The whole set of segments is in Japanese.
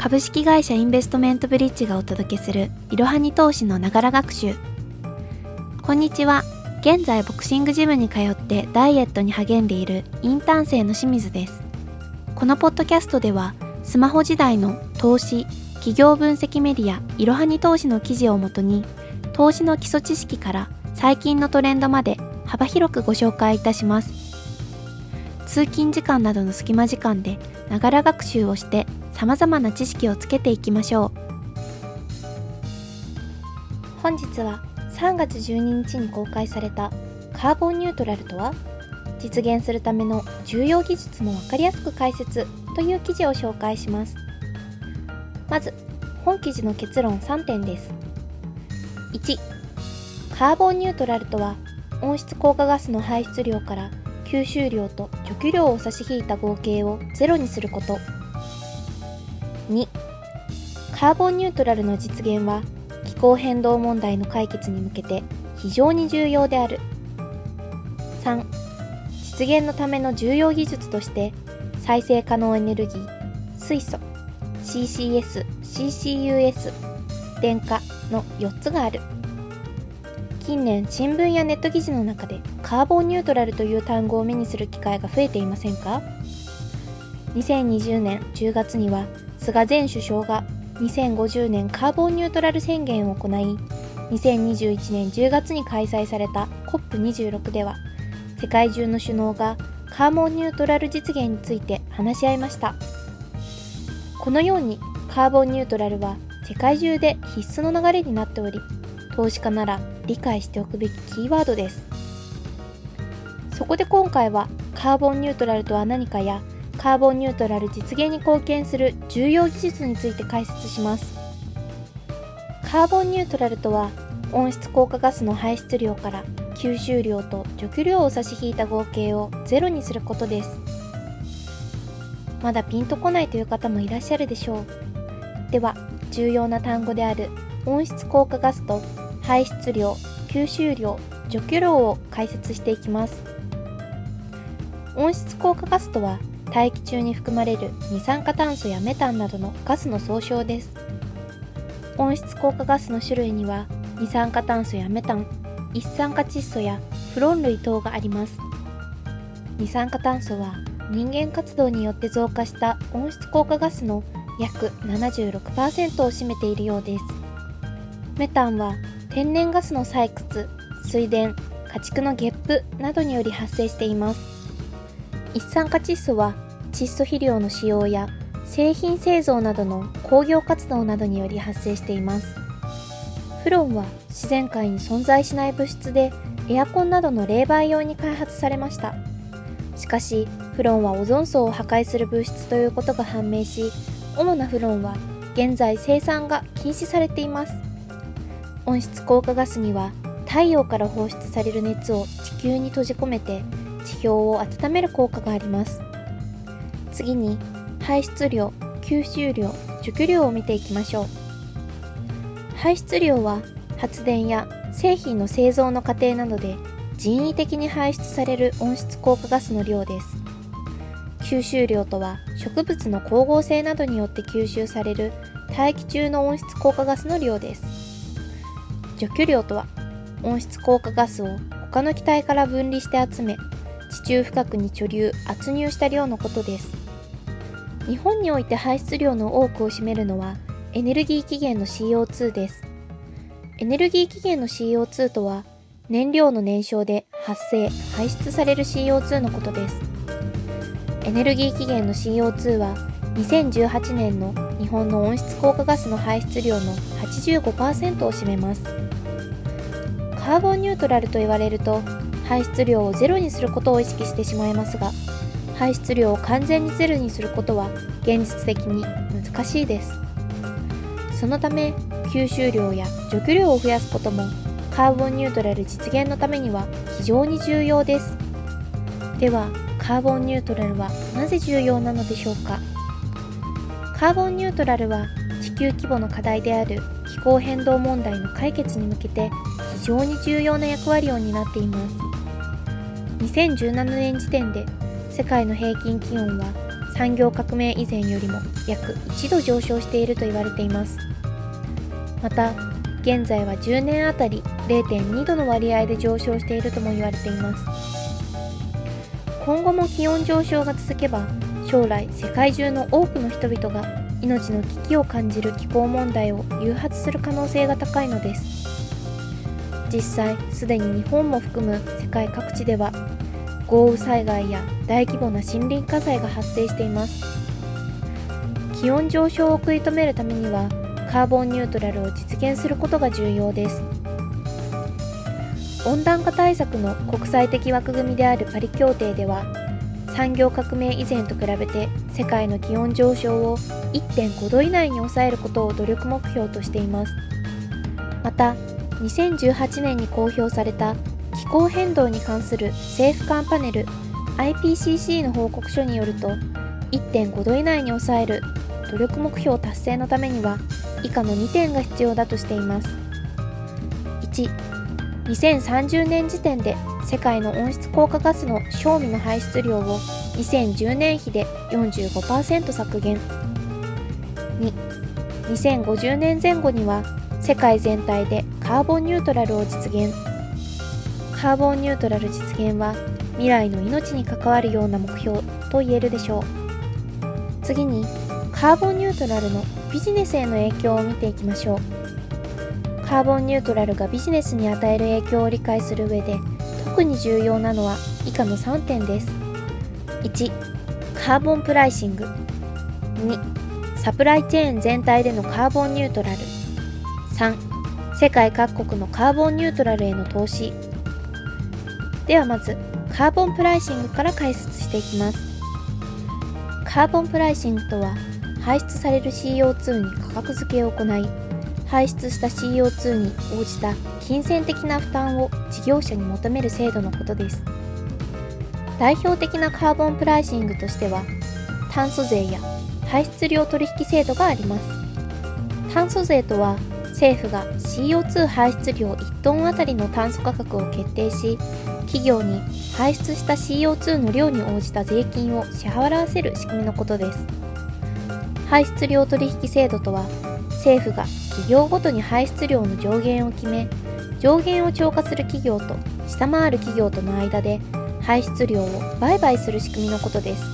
株式会社インベストメントブリッジがお届けするいろはに投資のながら学習。こんにちは。現在ボクシングジムに通ってダイエットに励んでいるインターン生の清水です。このポッドキャストではスマホ時代の投資企業分析メディアいろはに投資の記事をもとに投資の基礎知識から最近のトレンドまで幅広くご紹介いたします。通勤時間などの隙間時間でながら学習をして様々な知識をつけていきましょう。本日は3月12日に公開されたカーボンニュートラルとは実現するための重要技術もわかりやすく解説という記事を紹介します。まず本記事の結論3点です。1カーボンニュートラルとは温室効果ガスの排出量から吸収量と除去量を差し引いた合計をゼロにすること。カーボンニュートラルの実現は気候変動問題の解決に向けて非常に重要である。3実現のための重要技術として再生可能エネルギー水素 CCS、CCUS 電化の4つがある。近年新聞やネット記事の中でカーボンニュートラルという単語を目にする機会が増えていませんか？2020年10月には菅前首相が2050年カーボンニュートラル宣言を行い2021年10月に開催された COP26 では世界中の首脳がカーボンニュートラル実現について話し合いました。このようにカーボンニュートラルは世界中で必須の流れになっており投資家なら理解しておくべきキーワードです。そこで今回はカーボンニュートラルとは何かやカーボンニュートラル実現に貢献する重要技術について解説します。カーボンニュートラルとは温室効果ガスの排出量から吸収量と除去量を差し引いた合計をゼロにすることです。まだピンとこないという方もいらっしゃるでしょう。では重要な単語である温室効果ガスと排出量吸収量除去量を解説していきます。温室効果ガスとは大気中に含まれる二酸化炭素やメタンなどのガスの総称です。温室効果ガスの種類には二酸化炭素やメタン一酸化窒素やフロン類等があります。二酸化炭素は人間活動によって増加した温室効果ガスの約76%を占めているようです。メタンは天然ガスの採掘水田家畜のゲップなどにより発生しています。一酸化窒素は窒素肥料の使用や製品製造などの工業活動などにより発生しています。フロンは自然界に存在しない物質でエアコンなどの冷媒用に開発されました。しかしフロンはオゾン層を破壊する物質ということが判明し主なフロンは現在生産が禁止されています。温室効果ガスには太陽から放出される熱を地球に閉じ込めて地表を温める効果があります。次に排出量吸収量除去量を見ていきましょう。排出量は発電や製品の製造の過程などで人為的に排出される温室効果ガスの量です。吸収量とは植物の光合成などによって吸収される大気中の温室効果ガスの量です。除去量とは温室効果ガスを他の気体から分離して集め地中深くに貯留圧入した量のことです。日本において排出量の多くを占めるのはエネルギー期限の CO2 です。エネルギー期限の CO2 とは燃料の燃焼で発生排出される CO2 のことです。エネルギー期限の CO2 は2018年の日本の温室効果ガスの排出量の85%を占めます。カーボンニュートラルと言われると排出量をゼロにすることを意識してしまいますが排出量を完全にゼロにすることは現実的に難しいです。そのため吸収量や除去量を増やすこともカーボンニュートラル実現のためには非常に重要です。ではカーボンニュートラルはなぜ重要なのでしょうか？カーボンニュートラルは地球規模の課題である気候変動問題の解決に向けて非常に重要な役割を担っています。2017年時点で世界の平均気温は産業革命以前よりも約1度上昇していると言われています。また現在は10年あたり0.2度の割合で上昇しているとも言われています。今後も気温上昇が続けば将来世界中の多くの人々が命の危機を感じる気候問題を誘発する可能性が高いのです。実際すでに日本も含む世界各地では豪雨災害や大規模な森林火災が発生しています。気温上昇を食い止めるためにはカーボンニュートラルを実現することが重要です。温暖化対策の国際的枠組みであるパリ協定では産業革命以前と比べて世界の気温上昇を1.5度以内に抑えることを努力目標としています。また2018年に公表された気候変動に関する政府間パネル IPCC の報告書によると1.5度以内に抑える努力目標達成のためには以下の2点が必要だとしています。1 2030年時点で世界の温室効果ガスの賞味の排出量を2010年比で45%削減。2 2050年前後には世界全体でカーボンニュートラルを実現。カーボンニュートラル実現は未来の命に関わるような目標と言えるでしょう。次にカーボンニュートラルのビジネスへの影響を見ていきましょう。カーボンニュートラルがビジネスに与える影響を理解する上で特に重要なのは以下の3点です。1カーボンプライシング。2サプライチェーン全体でのカーボンニュートラル。3世界各国のカーボンニュートラルへの投資。ではまずカーボンプライシングから解説していきます。カーボンプライシングとは排出される CO2 に価格付けを行い排出した CO2 に応じた金銭的な負担を事業者に求める制度のことです。代表的なカーボンプライシングとしては炭素税や排出量取引制度があります。炭素税とは政府が CO2 排出量1トンあたりの炭素価格を決定し企業に排出した CO2 の量に応じた税金を支払わせる仕組みのことです。排出量取引制度とは政府が企業ごとに排出量の上限を決め上限を超過する企業と下回る企業との間で排出量を売買する仕組みのことです。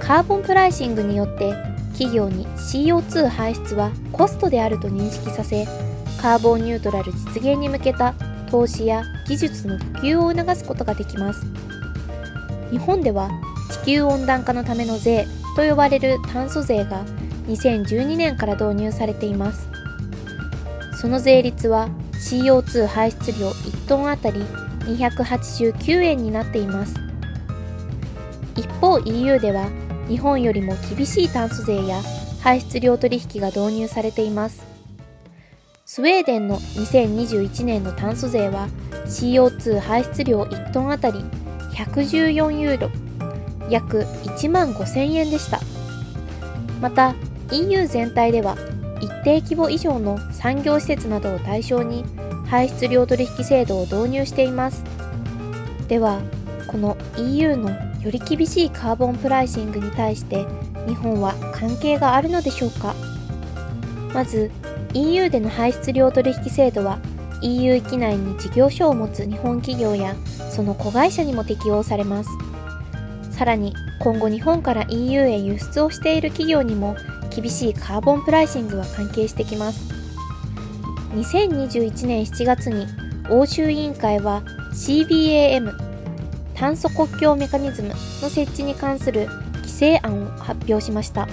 カーボンプライシングによって企業に CO2 排出はコストであると認識させカーボンニュートラル実現に向けた投資や技術の普及を促すことができます。日本では地球温暖化のための税と呼ばれる炭素税が2012年から導入されています。その税率は CO2 排出量1トンあたり289円になっています。一方 EU では日本よりも厳しい炭素税や排出量取引が導入されています。スウェーデンの2021年の炭素税は CO2 排出量1トンあたり114ユーロ約1万5000円でした。また EU 全体では一定規模以上の産業施設などを対象に排出量取引制度を導入しています。ではこの EU のより厳しいカーボンプライシングに対して日本は関係があるのでしょうか？まず EU での排出量取引制度は EU 域内に事業所を持つ日本企業やその子会社にも適用されます。さらに今後日本から EU へ輸出をしている企業にも厳しいカーボンプライシングは関係してきます。2021年7月に欧州委員会は CBAM 炭素国境メカニズムの設置に関する規制案を発表しました。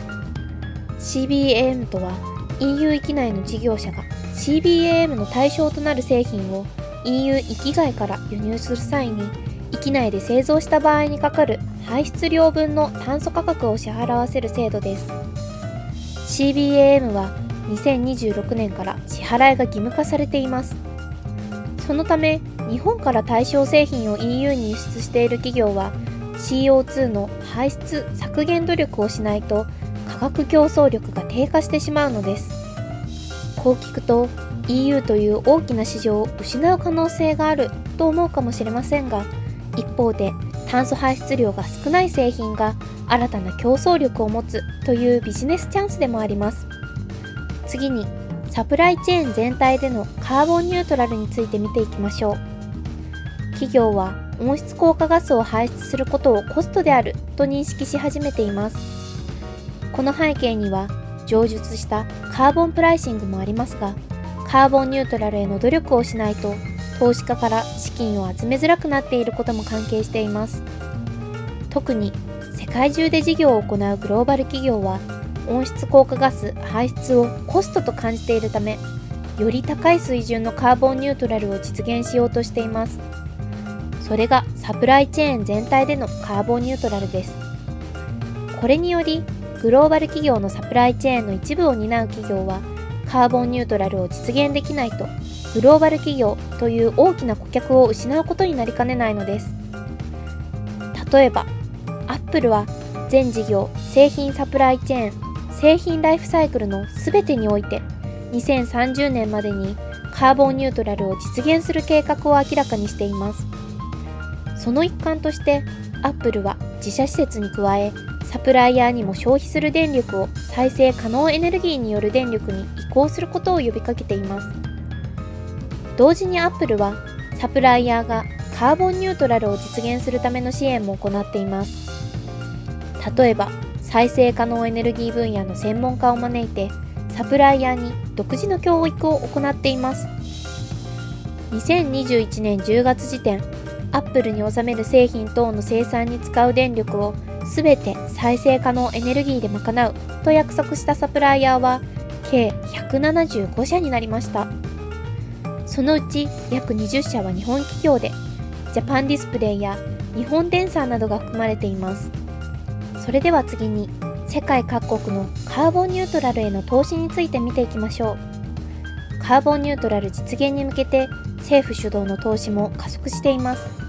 CBAM とは EU 域内の事業者が CBAM の対象となる製品を EU 域外から輸入する際に域内で製造した場合にかかる排出量分の炭素価格を支払わせる制度です。CBAM は2026年から支払いが義務化されています。そのため日本から対象製品を EU に輸出している企業は CO2 の排出削減努力をしないと価格競争力が低下してしまうのです。こう聞くと EU という大きな市場を失う可能性があると思うかもしれませんが一方で炭素排出量が少ない製品が新たな競争力を持つというビジネスチャンスでもあります。次にサプライチェーン全体でのカーボンニュートラルについて見ていきましょう。企業は温室効果ガスを排出することをコストであると認識し始めています。この背景には上述したカーボンプライシングもありますがカーボンニュートラルへの努力をしないと投資家から資金を集めづらくなっていることも関係しています。特に世界中で事業を行うグローバル企業は温室効果ガス排出をコストと感じているためより高い水準のカーボンニュートラルを実現しようとしています。それがサプライチェーン全体でのカーボンニュートラルです。これによりグローバル企業のサプライチェーンの一部を担う企業はカーボンニュートラルを実現できないとグローバル企業という大きな顧客を失うことになりかねないのです。例えばアップルは全事業製品サプライチェーン製品ライフサイクルの全てにおいて2030年までにカーボンニュートラルを実現する計画を明らかにしています。その一環としてアップルは自社施設に加えサプライヤーにも消費する電力を再生可能エネルギーによる電力に移行することを呼びかけています。同時にアップルはサプライヤーがカーボンニュートラルを実現するための支援も行っています。例えば再生可能エネルギー分野の専門家を招いてサプライヤーに独自の教育を行っています。2021年10月時点アップルに納める製品等の生産に使う電力を全て再生可能エネルギーで賄うと約束したサプライヤーは計175社になりました。そのうち約20社は日本企業でジャパンディスプレイや日本電産などが含まれています。それでは次に世界各国のカーボンニュートラルへの投資について見ていきましょう。カーボンニュートラル実現に向けて政府主導の投資も加速しています。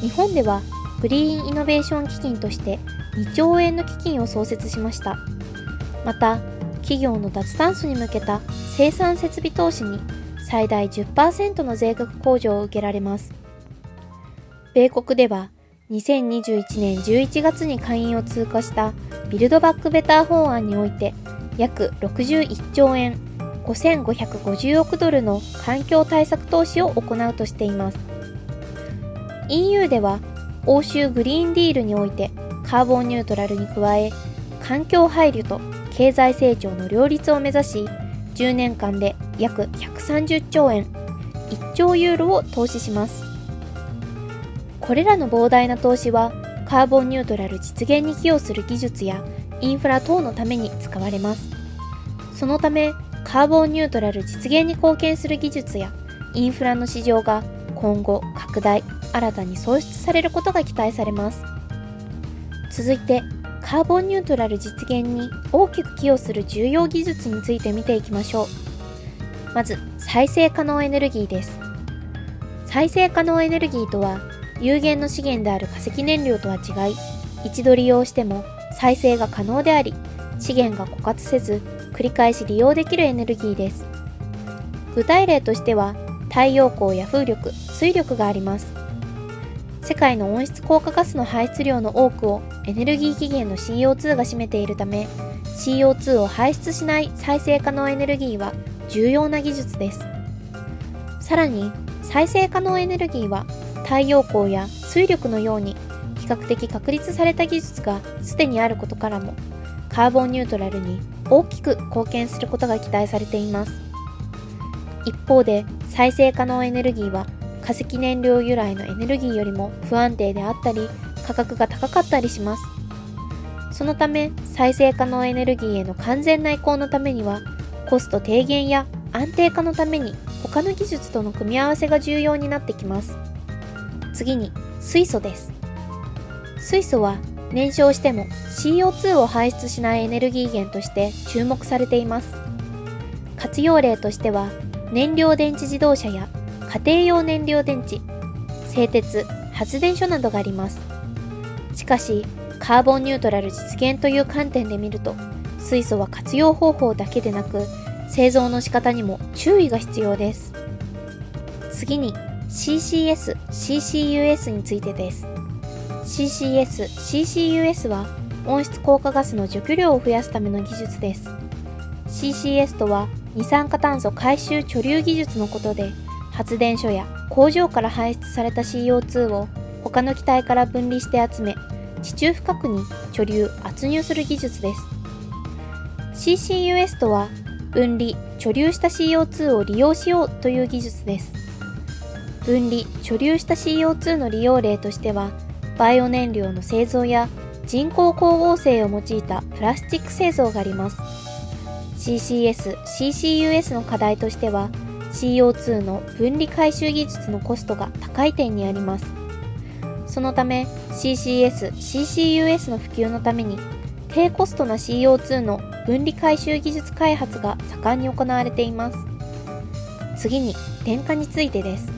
日本ではグリーンイノベーション基金として2兆円の基金を創設しました。また企業の脱炭素に向けた生産設備投資に最大10%の税額控除を受けられます。米国では2021年11月に会員を通過したビルドバックベター法案において約61兆円5550億ドルの環境対策投資を行うとしています。EU では欧州グリーンディールにおいてカーボンニュートラルに加え環境配慮と経済成長の両立を目指し10年間で約130兆円1兆ユーロを投資しますこれらの膨大な投資はカーボンニュートラル実現に寄与する技術やインフラ等のために使われます。そのため、カーボンニュートラル実現に貢献する技術やインフラの市場が今後拡大、新たに創出されることが期待されます。続いて、カーボンニュートラル実現に大きく寄与する重要技術について見ていきましょう。まず、再生可能エネルギーです。再生可能エネルギーとは、有限の資源である化石燃料とは違い、一度利用しても再生が可能であり、資源が枯渇せず、繰り返し利用できるエネルギーです。具体例としては、太陽光や風力、水力があります。世界の温室効果ガスの排出量の多くをエネルギー期限の CO2 が占めているため、CO2 を排出しない再生可能エネルギーは重要な技術です。さらに、再生可能エネルギーは太陽光や水力のように比較的確立された技術がすでにあることからもカーボンニュートラルに大きく貢献することが期待されています一方で再生可能エネルギーは化石燃料由来のエネルギーよりも不安定であったり価格が高かったりしますそのため再生可能エネルギーへの完全な移行のためにはコスト低減や安定化のために他の技術との組み合わせが重要になってきます。次に水素です。水素は燃焼しても CO2 を排出しないエネルギー源として注目されています。活用例としては燃料電池自動車や家庭用燃料電池、製鉄、発電所などがあります。しかし、カーボンニュートラル実現という観点で見ると、水素は活用方法だけでなく、製造の仕方にも注意が必要です。次に CCS、CCUS についてです。CCS、CCUS は温室効果ガスの除去量を増やすための技術です。CCS とは二酸化炭素回収貯留技術のことで発電所や工場から排出された CO2 を他の気体から分離して集め地中深くに貯留圧入する技術です。CCUS とは分離貯留した CO2 を利用しようという技術です。分離貯留した CO2 の利用例としてはバイオ燃料の製造や人工光合成を用いたプラスチック製造があります。CCS、CCUS の課題としては CO2 の分離回収技術のコストが高い点にあります。そのため CCS、CCUS の普及のために低コストな CO2 の分離回収技術開発が盛んに行われています。次に電化についてです。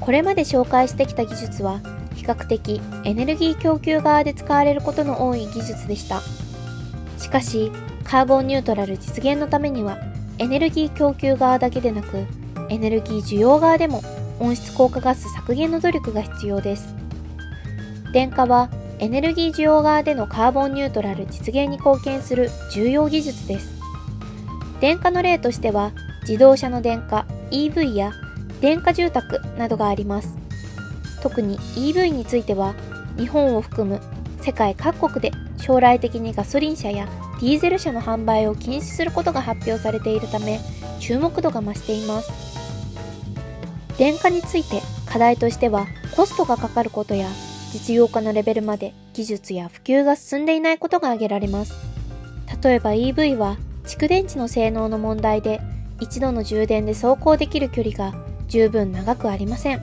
これまで紹介してきた技術は比較的エネルギー供給側で使われることの多い技術でした。しかしカーボンニュートラル実現のためにはエネルギー供給側だけでなくエネルギー需要側でも温室効果ガス削減の努力が必要です。電化はエネルギー需要側でのカーボンニュートラル実現に貢献する重要技術です。電化の例としては自動車の電化 EV や電化住宅などがあります。特に EV については日本を含む世界各国で将来的にガソリン車やディーゼル車の販売を禁止することが発表されているため注目度が増しています。電化について課題としてはコストがかかることや実用化のレベルまで技術や普及が進んでいないことが挙げられます。例えば EV は蓄電池の性能の問題で一度の充電で走行できる距離が十分長くありません。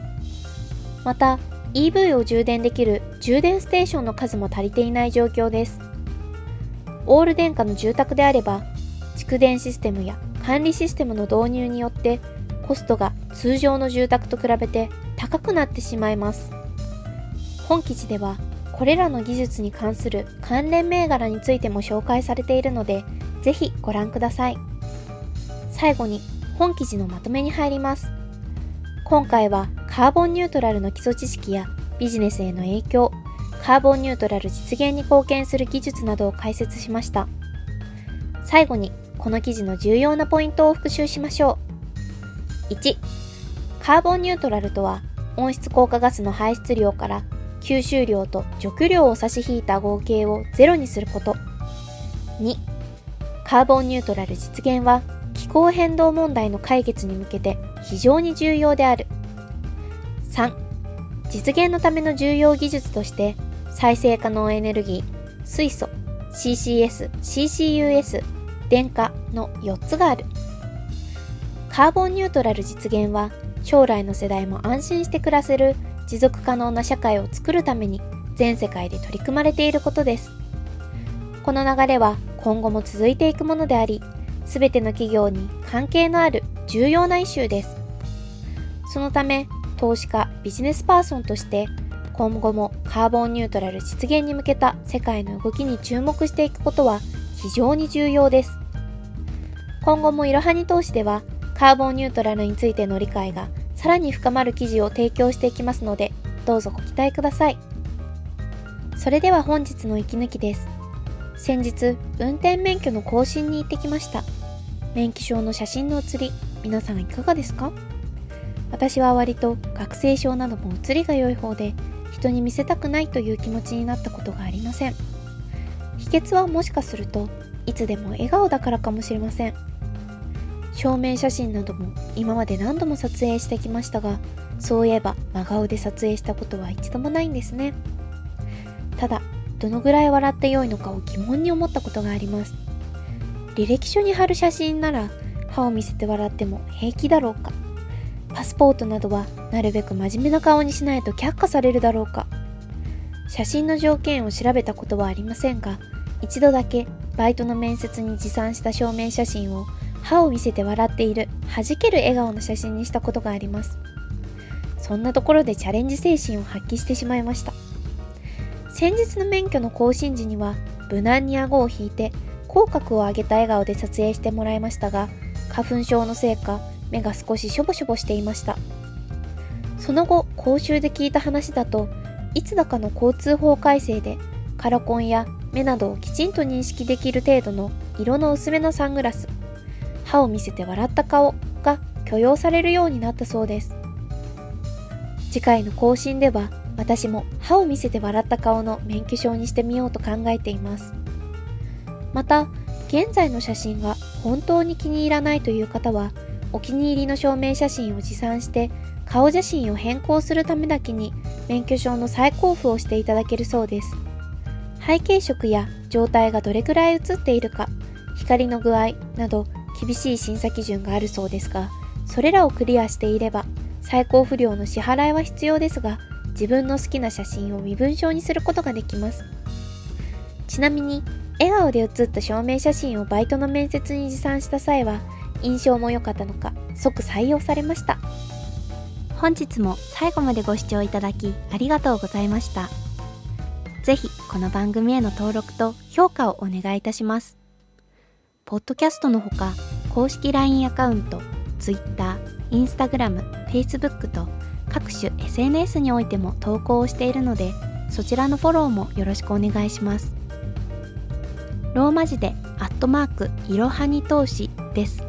また EV を充電できる充電ステーションの数も足りていない状況です。オール電化の住宅であれば蓄電システムや管理システムの導入によってコストが通常の住宅と比べて高くなってしまいます。本記事ではこれらの技術に関する関連銘柄についても紹介されているのでぜひご覧ください。最後に本記事のまとめに入ります。今回はカーボンニュートラルの基礎知識やビジネスへの影響カーボンニュートラル実現に貢献する技術などを解説しました。最後に、この記事の重要なポイントを復習しましょう。1、カーボンニュートラルとは、温室効果ガスの排出量から吸収量と除去量を差し引いた合計をゼロにすること。2、カーボンニュートラル実現は気候変動問題の解決に向けて非常に重要である。3、実現のための重要技術として再生可能エネルギー、水素、CCS、CCUS、電化の4つがある。カーボンニュートラル実現は将来の世代も安心して暮らせる持続可能な社会を作るために全世界で取り組まれていることです。この流れは今後も続いていくものであり、すべての企業に関係のある重要なイシューです。そのため、投資家、ビジネスパーソンとして今後もカーボンニュートラル実現に向けた世界の動きに注目していくことは非常に重要です。今後もいろはに投資ではカーボンニュートラルについての理解がさらに深まる記事を提供していきますのでどうぞご期待ください。それでは本日の息抜きです。先日、運転免許の更新に行ってきました。免許証の写真の写り、皆さんいかがですか？私は割と学生証なども写りが良い方で人に見せたくないという気持ちになったことがありません。秘訣はもしかするといつでも笑顔だからかもしれません。証明写真なども今まで何度も撮影してきましたがそういえば真顔で撮影したことは一度もないんですね。ただどのぐらい笑って良いのかを疑問に思ったことがあります。履歴書に貼る写真なら歯を見せて笑っても平気だろうか。パスポートなどはなるべく真面目な顔にしないと却下されるだろうか。写真の条件を調べたことはありませんが一度だけバイトの面接に持参した証明写真を歯を見せて笑っている弾ける笑顔の写真にしたことがあります。そんなところでチャレンジ精神を発揮してしまいました。先日の免許の更新時には無難に顎を引いて口角を上げた笑顔で撮影してもらいましたが花粉症のせいか目が少ししょぼしょぼしていました。その後講習で聞いた話だといつだかの交通法改正でカラコンや目などをきちんと認識できる程度の色の薄めのサングラス歯を見せて笑った顔が許容されるようになったそうです。次回の更新では私も歯を見せて笑った顔の免許証にしてみようと考えています。また現在の写真が本当に気に入らないという方はお気に入りの証明写真を持参して顔写真を変更するためだけに免許証の再交付をしていただけるそうです。背景色や状態がどれくらい写っているか光の具合など厳しい審査基準があるそうですがそれらをクリアしていれば最高不良の支払いは必要ですが自分の好きな写真を身分証にすることができます。ちなみに笑顔で写った証明写真をバイトの面接に持参した際は印象も良かったのか即採用されました。本日も最後までご視聴いただきありがとうございました。ぜひこの番組への登録と評価をお願いいたします。ポッドキャストのほか公式 LINE アカウント Twitter、Instagram、Facebook と各種 SNS においても投稿をしているのでそちらのフォローもよろしくお願いします。ローマ字でアットマークいろはに投資です。